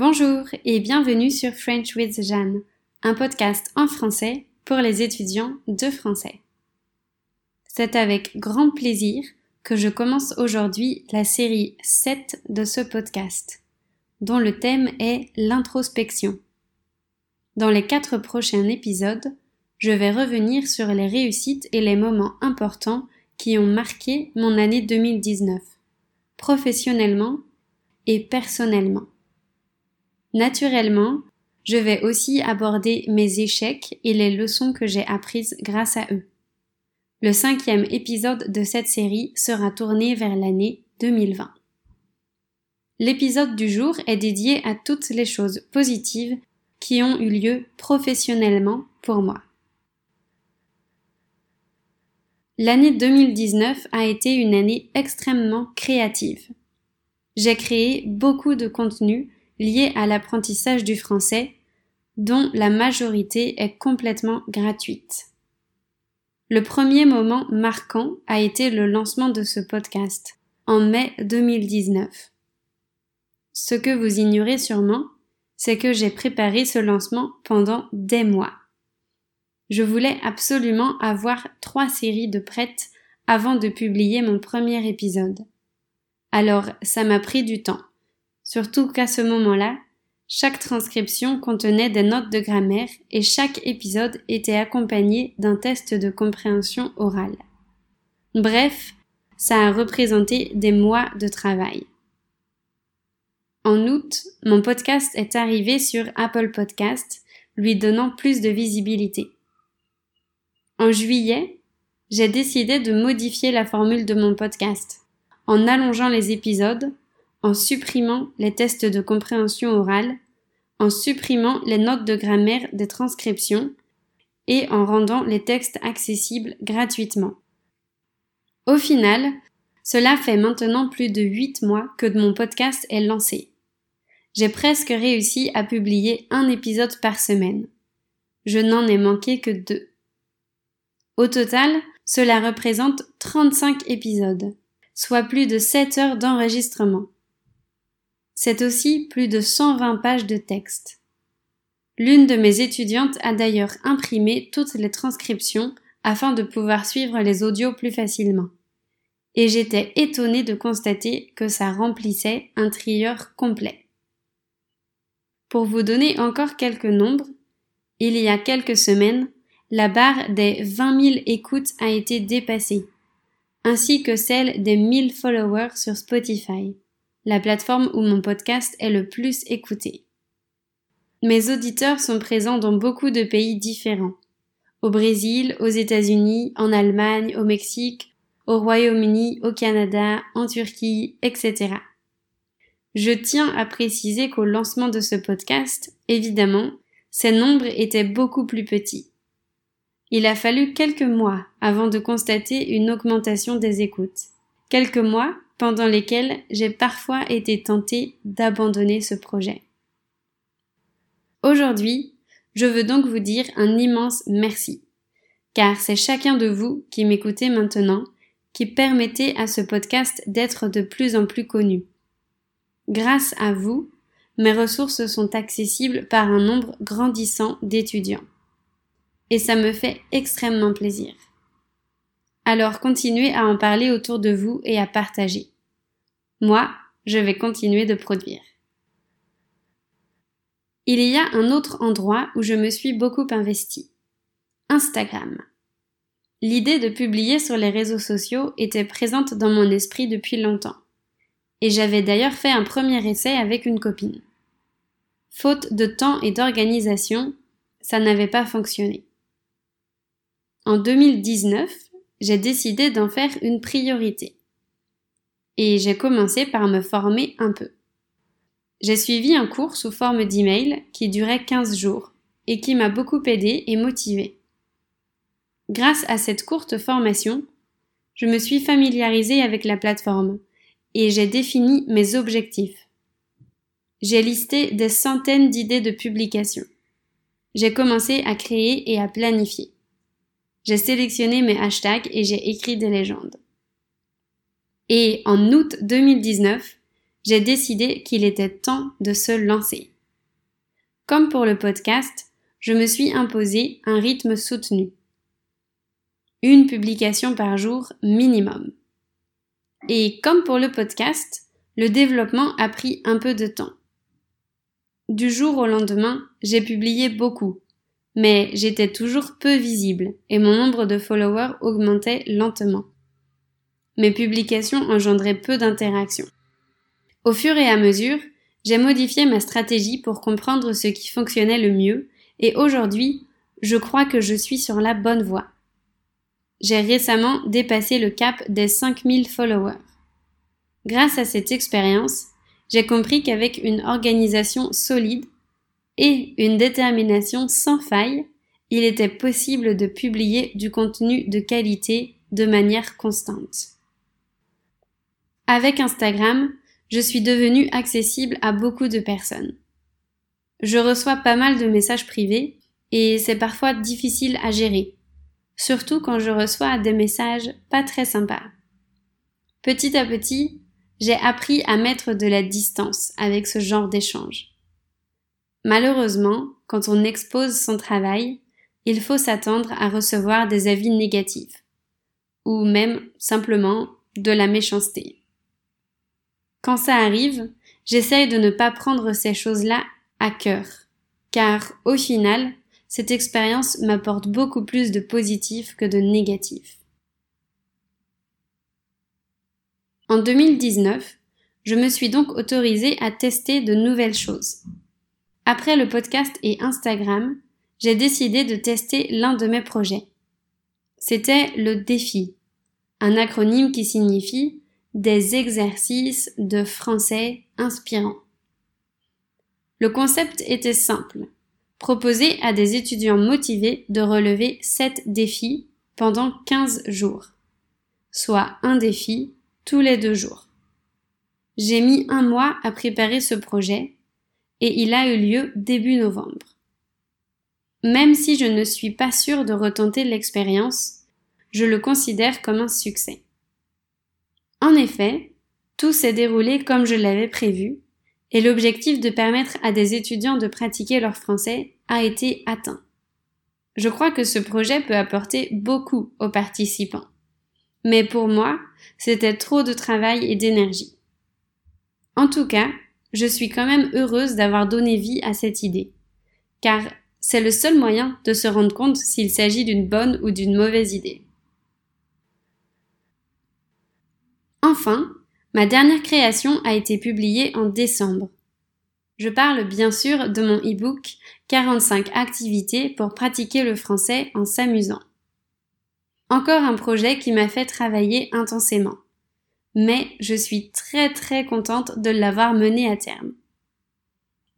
Bonjour et bienvenue sur French with Jeanne, un podcast en français pour les étudiants de français. C'est avec grand plaisir que je commence aujourd'hui la série 7 de ce podcast, dont le thème est l'introspection. Dans les quatre prochains épisodes, je vais revenir sur les réussites et les moments importants qui ont marqué mon année 2019, professionnellement et personnellement. Naturellement, je vais aussi aborder mes échecs et les leçons que j'ai apprises grâce à eux. Le cinquième épisode de cette série sera tourné vers l'année 2020. L'épisode du jour est dédié à toutes les choses positives qui ont eu lieu professionnellement pour moi. L'année 2019 a été une année extrêmement créative. J'ai créé beaucoup de contenus liés à l'apprentissage du français, dont la majorité est complètement gratuite. Le premier moment marquant a été le lancement de ce podcast, en mai 2019. Ce que vous ignorez sûrement, c'est que j'ai préparé ce lancement pendant des mois. Je voulais absolument avoir trois séries de prêtes avant de publier mon premier épisode. Alors, ça m'a pris du temps. Surtout qu'à ce moment-là, chaque transcription contenait des notes de grammaire et chaque épisode était accompagné d'un test de compréhension orale. Bref, ça a représenté des mois de travail. En août, mon podcast est arrivé sur Apple Podcast, lui donnant plus de visibilité. En juillet, j'ai décidé de modifier la formule de mon podcast en allongeant les épisodes en supprimant les tests de compréhension orale, en supprimant les notes de grammaire des transcriptions et en rendant les textes accessibles gratuitement. Au final, cela fait maintenant plus de huit mois que mon podcast est lancé. J'ai presque réussi à publier un épisode par semaine. Je n'en ai manqué que deux. Au total, cela représente 35 épisodes, soit plus de 7 heures d'enregistrement. C'est aussi plus de 120 pages de texte. L'une de mes étudiantes a d'ailleurs imprimé toutes les transcriptions afin de pouvoir suivre les audios plus facilement. Et j'étais étonnée de constater que ça remplissait un trieur complet. Pour vous donner encore quelques nombres, il y a quelques semaines, la barre des 20 000 écoutes a été dépassée, ainsi que celle des 1000 followers sur Spotify la plateforme où mon podcast est le plus écouté. Mes auditeurs sont présents dans beaucoup de pays différents. Au Brésil, aux États-Unis, en Allemagne, au Mexique, au Royaume-Uni, au Canada, en Turquie, etc. Je tiens à préciser qu'au lancement de ce podcast, évidemment, ces nombres étaient beaucoup plus petits. Il a fallu quelques mois avant de constater une augmentation des écoutes. Quelques mois pendant lesquels j'ai parfois été tentée d'abandonner ce projet. Aujourd'hui, je veux donc vous dire un immense merci, car c'est chacun de vous qui m'écoutez maintenant qui permettez à ce podcast d'être de plus en plus connu. Grâce à vous, mes ressources sont accessibles par un nombre grandissant d'étudiants. Et ça me fait extrêmement plaisir. Alors continuez à en parler autour de vous et à partager. Moi, je vais continuer de produire. Il y a un autre endroit où je me suis beaucoup investie. Instagram. L'idée de publier sur les réseaux sociaux était présente dans mon esprit depuis longtemps. Et j'avais d'ailleurs fait un premier essai avec une copine. Faute de temps et d'organisation, ça n'avait pas fonctionné. En 2019, j'ai décidé d'en faire une priorité et j'ai commencé par me former un peu. J'ai suivi un cours sous forme d'email qui durait 15 jours et qui m'a beaucoup aidé et motivé. Grâce à cette courte formation, je me suis familiarisée avec la plateforme et j'ai défini mes objectifs. J'ai listé des centaines d'idées de publications. J'ai commencé à créer et à planifier. J'ai sélectionné mes hashtags et j'ai écrit des légendes. Et en août 2019, j'ai décidé qu'il était temps de se lancer. Comme pour le podcast, je me suis imposé un rythme soutenu. Une publication par jour minimum. Et comme pour le podcast, le développement a pris un peu de temps. Du jour au lendemain, j'ai publié beaucoup, mais j'étais toujours peu visible et mon nombre de followers augmentait lentement. Mes publications engendraient peu d'interactions. Au fur et à mesure, j'ai modifié ma stratégie pour comprendre ce qui fonctionnait le mieux et aujourd'hui, je crois que je suis sur la bonne voie. J'ai récemment dépassé le cap des 5000 followers. Grâce à cette expérience, j'ai compris qu'avec une organisation solide et une détermination sans faille, il était possible de publier du contenu de qualité de manière constante. Avec Instagram, je suis devenue accessible à beaucoup de personnes. Je reçois pas mal de messages privés et c'est parfois difficile à gérer, surtout quand je reçois des messages pas très sympas. Petit à petit, j'ai appris à mettre de la distance avec ce genre d'échange. Malheureusement, quand on expose son travail, il faut s'attendre à recevoir des avis négatifs, ou même simplement de la méchanceté. Quand ça arrive, j'essaye de ne pas prendre ces choses-là à cœur, car au final, cette expérience m'apporte beaucoup plus de positif que de négatif. En 2019, je me suis donc autorisée à tester de nouvelles choses. Après le podcast et Instagram, j'ai décidé de tester l'un de mes projets. C'était le défi, un acronyme qui signifie des exercices de français inspirants. Le concept était simple. Proposer à des étudiants motivés de relever 7 défis pendant 15 jours, soit un défi tous les deux jours. J'ai mis un mois à préparer ce projet et il a eu lieu début novembre. Même si je ne suis pas sûre de retenter l'expérience, je le considère comme un succès. En effet, tout s'est déroulé comme je l'avais prévu, et l'objectif de permettre à des étudiants de pratiquer leur français a été atteint. Je crois que ce projet peut apporter beaucoup aux participants. Mais pour moi, c'était trop de travail et d'énergie. En tout cas, je suis quand même heureuse d'avoir donné vie à cette idée, car c'est le seul moyen de se rendre compte s'il s'agit d'une bonne ou d'une mauvaise idée. Enfin, ma dernière création a été publiée en décembre. Je parle bien sûr de mon e-book 45 activités pour pratiquer le français en s'amusant. Encore un projet qui m'a fait travailler intensément. Mais je suis très très contente de l'avoir mené à terme.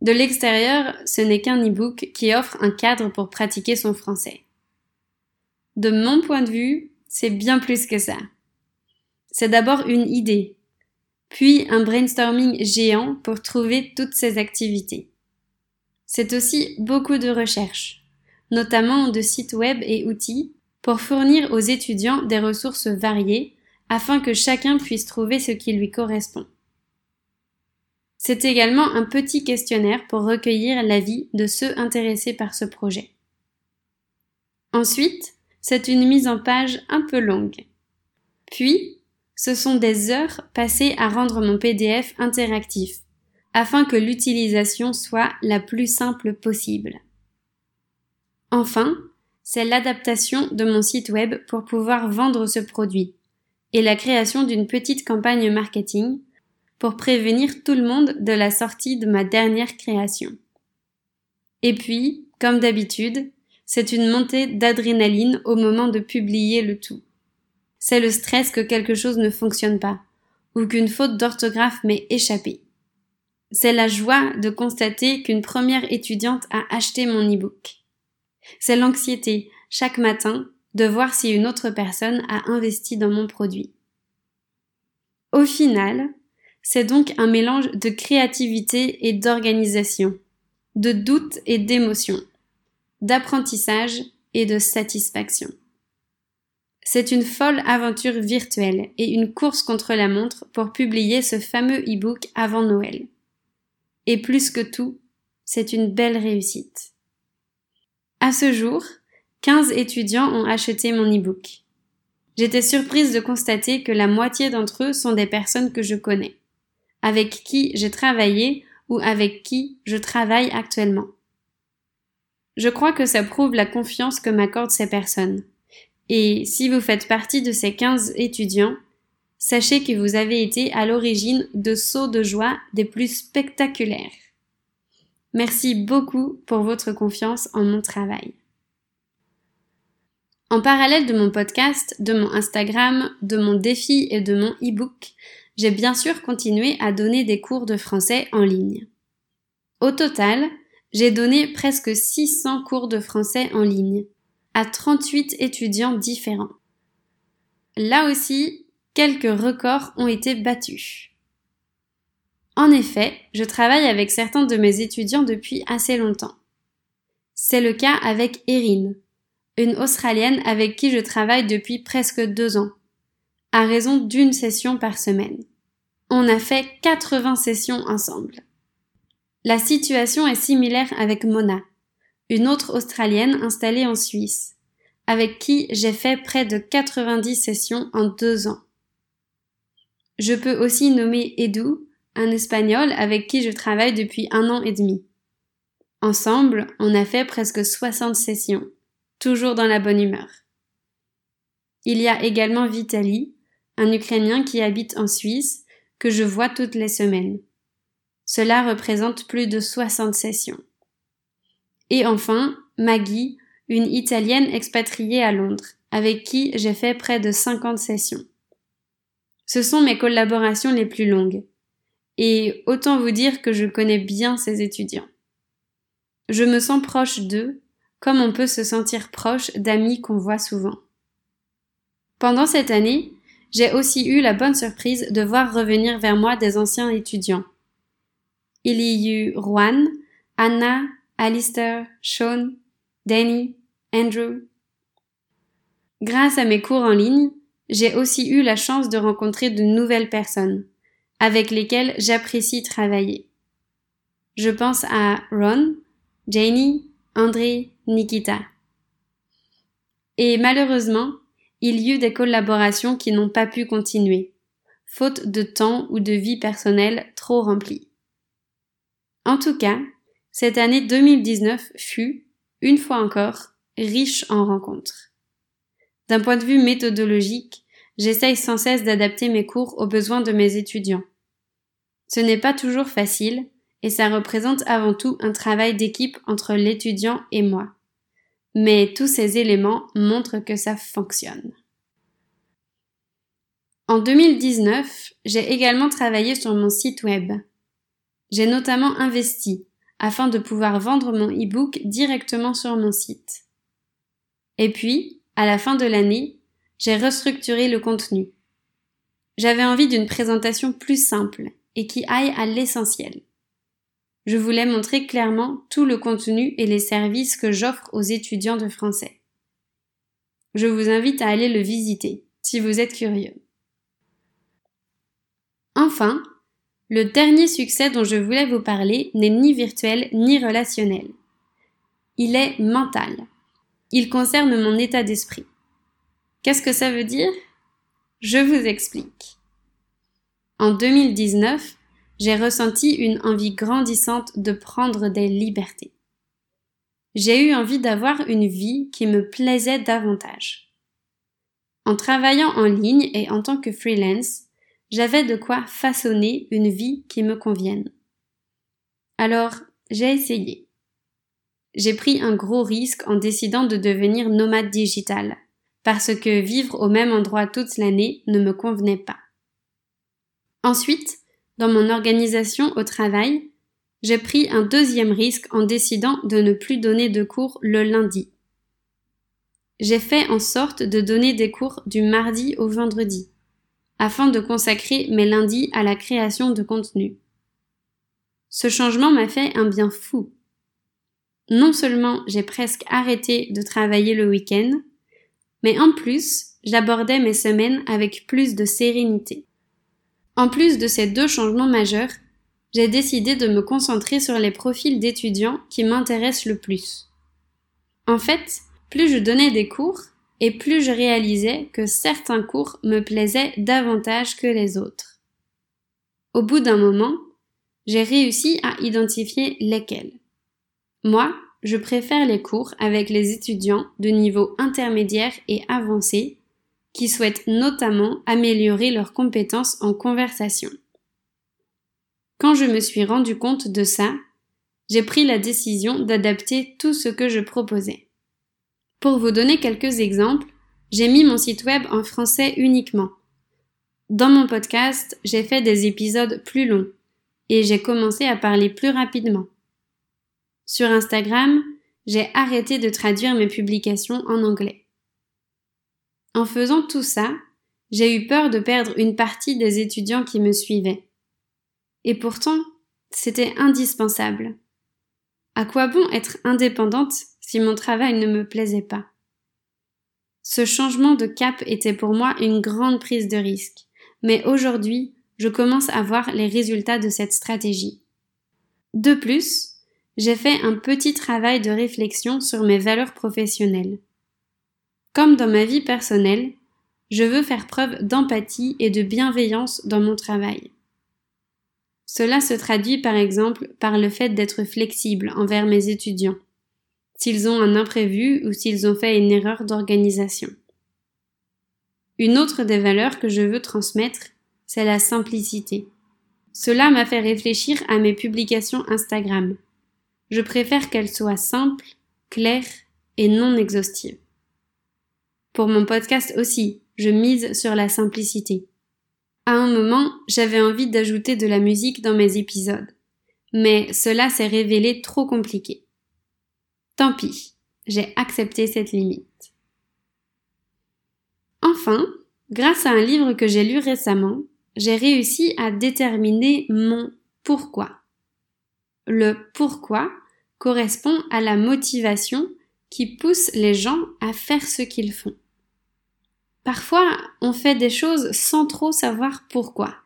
De l'extérieur, ce n'est qu'un e-book qui offre un cadre pour pratiquer son français. De mon point de vue, c'est bien plus que ça. C'est d'abord une idée, puis un brainstorming géant pour trouver toutes ces activités. C'est aussi beaucoup de recherches, notamment de sites web et outils pour fournir aux étudiants des ressources variées afin que chacun puisse trouver ce qui lui correspond. C'est également un petit questionnaire pour recueillir l'avis de ceux intéressés par ce projet. Ensuite, c'est une mise en page un peu longue. Puis, ce sont des heures passées à rendre mon PDF interactif, afin que l'utilisation soit la plus simple possible. Enfin, c'est l'adaptation de mon site web pour pouvoir vendre ce produit et la création d'une petite campagne marketing pour prévenir tout le monde de la sortie de ma dernière création. Et puis, comme d'habitude, c'est une montée d'adrénaline au moment de publier le tout. C'est le stress que quelque chose ne fonctionne pas, ou qu'une faute d'orthographe m'est échappée. C'est la joie de constater qu'une première étudiante a acheté mon e-book. C'est l'anxiété, chaque matin, de voir si une autre personne a investi dans mon produit. Au final, c'est donc un mélange de créativité et d'organisation, de doute et d'émotion, d'apprentissage et de satisfaction. C'est une folle aventure virtuelle et une course contre la montre pour publier ce fameux e-book avant Noël. Et plus que tout, c'est une belle réussite. À ce jour, 15 étudiants ont acheté mon e-book. J'étais surprise de constater que la moitié d'entre eux sont des personnes que je connais, avec qui j'ai travaillé ou avec qui je travaille actuellement. Je crois que ça prouve la confiance que m'accordent ces personnes. Et si vous faites partie de ces 15 étudiants, sachez que vous avez été à l'origine de sauts de joie des plus spectaculaires. Merci beaucoup pour votre confiance en mon travail. En parallèle de mon podcast, de mon Instagram, de mon défi et de mon e-book, j'ai bien sûr continué à donner des cours de français en ligne. Au total, j'ai donné presque 600 cours de français en ligne à 38 étudiants différents. Là aussi, quelques records ont été battus. En effet, je travaille avec certains de mes étudiants depuis assez longtemps. C'est le cas avec Erin, une Australienne avec qui je travaille depuis presque deux ans, à raison d'une session par semaine. On a fait 80 sessions ensemble. La situation est similaire avec Mona, une autre Australienne installée en Suisse, avec qui j'ai fait près de 90 sessions en deux ans. Je peux aussi nommer Edu, un Espagnol avec qui je travaille depuis un an et demi. Ensemble, on a fait presque 60 sessions, toujours dans la bonne humeur. Il y a également Vitali, un Ukrainien qui habite en Suisse, que je vois toutes les semaines. Cela représente plus de 60 sessions. Et enfin, Maggie, une Italienne expatriée à Londres, avec qui j'ai fait près de 50 sessions. Ce sont mes collaborations les plus longues. Et autant vous dire que je connais bien ces étudiants. Je me sens proche d'eux, comme on peut se sentir proche d'amis qu'on voit souvent. Pendant cette année, j'ai aussi eu la bonne surprise de voir revenir vers moi des anciens étudiants, il y eut Juan, Anna, Alistair, Sean, Danny, Andrew. Grâce à mes cours en ligne, j'ai aussi eu la chance de rencontrer de nouvelles personnes, avec lesquelles j'apprécie travailler. Je pense à Ron, Janie, André, Nikita. Et malheureusement, il y eut des collaborations qui n'ont pas pu continuer, faute de temps ou de vie personnelle trop remplie. En tout cas, cette année 2019 fut, une fois encore, riche en rencontres. D'un point de vue méthodologique, j'essaye sans cesse d'adapter mes cours aux besoins de mes étudiants. Ce n'est pas toujours facile, et ça représente avant tout un travail d'équipe entre l'étudiant et moi. Mais tous ces éléments montrent que ça fonctionne. En 2019, j'ai également travaillé sur mon site web. J'ai notamment investi afin de pouvoir vendre mon e-book directement sur mon site. Et puis, à la fin de l'année, j'ai restructuré le contenu. J'avais envie d'une présentation plus simple et qui aille à l'essentiel. Je voulais montrer clairement tout le contenu et les services que j'offre aux étudiants de français. Je vous invite à aller le visiter si vous êtes curieux. Enfin, le dernier succès dont je voulais vous parler n'est ni virtuel ni relationnel. Il est mental. Il concerne mon état d'esprit. Qu'est-ce que ça veut dire? Je vous explique. En 2019, j'ai ressenti une envie grandissante de prendre des libertés. J'ai eu envie d'avoir une vie qui me plaisait davantage. En travaillant en ligne et en tant que freelance, j'avais de quoi façonner une vie qui me convienne. Alors, j'ai essayé. J'ai pris un gros risque en décidant de devenir nomade digital, parce que vivre au même endroit toute l'année ne me convenait pas. Ensuite, dans mon organisation au travail, j'ai pris un deuxième risque en décidant de ne plus donner de cours le lundi. J'ai fait en sorte de donner des cours du mardi au vendredi afin de consacrer mes lundis à la création de contenu. Ce changement m'a fait un bien fou. Non seulement j'ai presque arrêté de travailler le week-end, mais en plus, j'abordais mes semaines avec plus de sérénité. En plus de ces deux changements majeurs, j'ai décidé de me concentrer sur les profils d'étudiants qui m'intéressent le plus. En fait, plus je donnais des cours, et plus je réalisais que certains cours me plaisaient davantage que les autres. Au bout d'un moment, j'ai réussi à identifier lesquels. Moi, je préfère les cours avec les étudiants de niveau intermédiaire et avancé qui souhaitent notamment améliorer leurs compétences en conversation. Quand je me suis rendu compte de ça, j'ai pris la décision d'adapter tout ce que je proposais. Pour vous donner quelques exemples, j'ai mis mon site web en français uniquement. Dans mon podcast, j'ai fait des épisodes plus longs et j'ai commencé à parler plus rapidement. Sur Instagram, j'ai arrêté de traduire mes publications en anglais. En faisant tout ça, j'ai eu peur de perdre une partie des étudiants qui me suivaient. Et pourtant, c'était indispensable. À quoi bon être indépendante si mon travail ne me plaisait pas Ce changement de cap était pour moi une grande prise de risque, mais aujourd'hui, je commence à voir les résultats de cette stratégie. De plus, j'ai fait un petit travail de réflexion sur mes valeurs professionnelles. Comme dans ma vie personnelle, je veux faire preuve d'empathie et de bienveillance dans mon travail. Cela se traduit par exemple par le fait d'être flexible envers mes étudiants, s'ils ont un imprévu ou s'ils ont fait une erreur d'organisation. Une autre des valeurs que je veux transmettre, c'est la simplicité. Cela m'a fait réfléchir à mes publications Instagram je préfère qu'elle soit simple, claire et non exhaustive. Pour mon podcast aussi, je mise sur la simplicité. À un moment, j'avais envie d'ajouter de la musique dans mes épisodes, mais cela s'est révélé trop compliqué. Tant pis, j'ai accepté cette limite. Enfin, grâce à un livre que j'ai lu récemment, j'ai réussi à déterminer mon pourquoi. Le pourquoi correspond à la motivation qui pousse les gens à faire ce qu'ils font. Parfois, on fait des choses sans trop savoir pourquoi.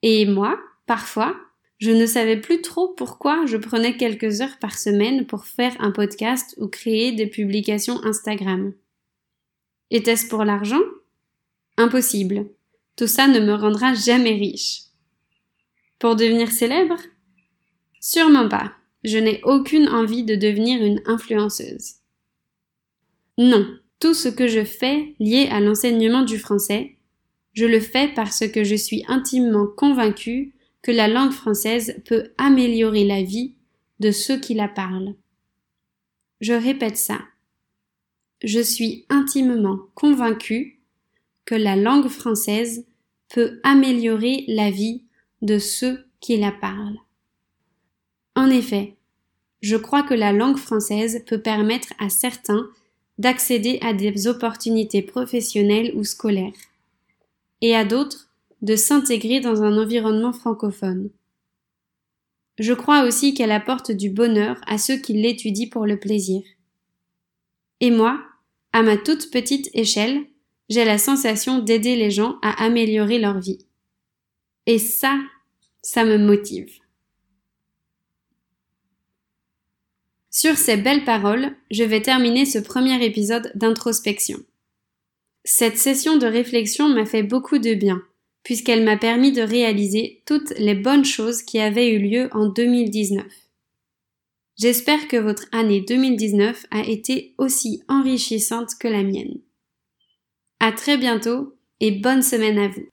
Et moi, parfois, je ne savais plus trop pourquoi je prenais quelques heures par semaine pour faire un podcast ou créer des publications Instagram. Était-ce pour l'argent? Impossible. Tout ça ne me rendra jamais riche. Pour devenir célèbre? Sûrement pas. Je n'ai aucune envie de devenir une influenceuse. Non, tout ce que je fais lié à l'enseignement du français, je le fais parce que je suis intimement convaincue que la langue française peut améliorer la vie de ceux qui la parlent. Je répète ça. Je suis intimement convaincue que la langue française peut améliorer la vie de ceux qui la parlent. En effet, je crois que la langue française peut permettre à certains d'accéder à des opportunités professionnelles ou scolaires, et à d'autres de s'intégrer dans un environnement francophone. Je crois aussi qu'elle apporte du bonheur à ceux qui l'étudient pour le plaisir. Et moi, à ma toute petite échelle, j'ai la sensation d'aider les gens à améliorer leur vie. Et ça, ça me motive. Sur ces belles paroles, je vais terminer ce premier épisode d'introspection. Cette session de réflexion m'a fait beaucoup de bien, puisqu'elle m'a permis de réaliser toutes les bonnes choses qui avaient eu lieu en 2019. J'espère que votre année 2019 a été aussi enrichissante que la mienne. À très bientôt et bonne semaine à vous.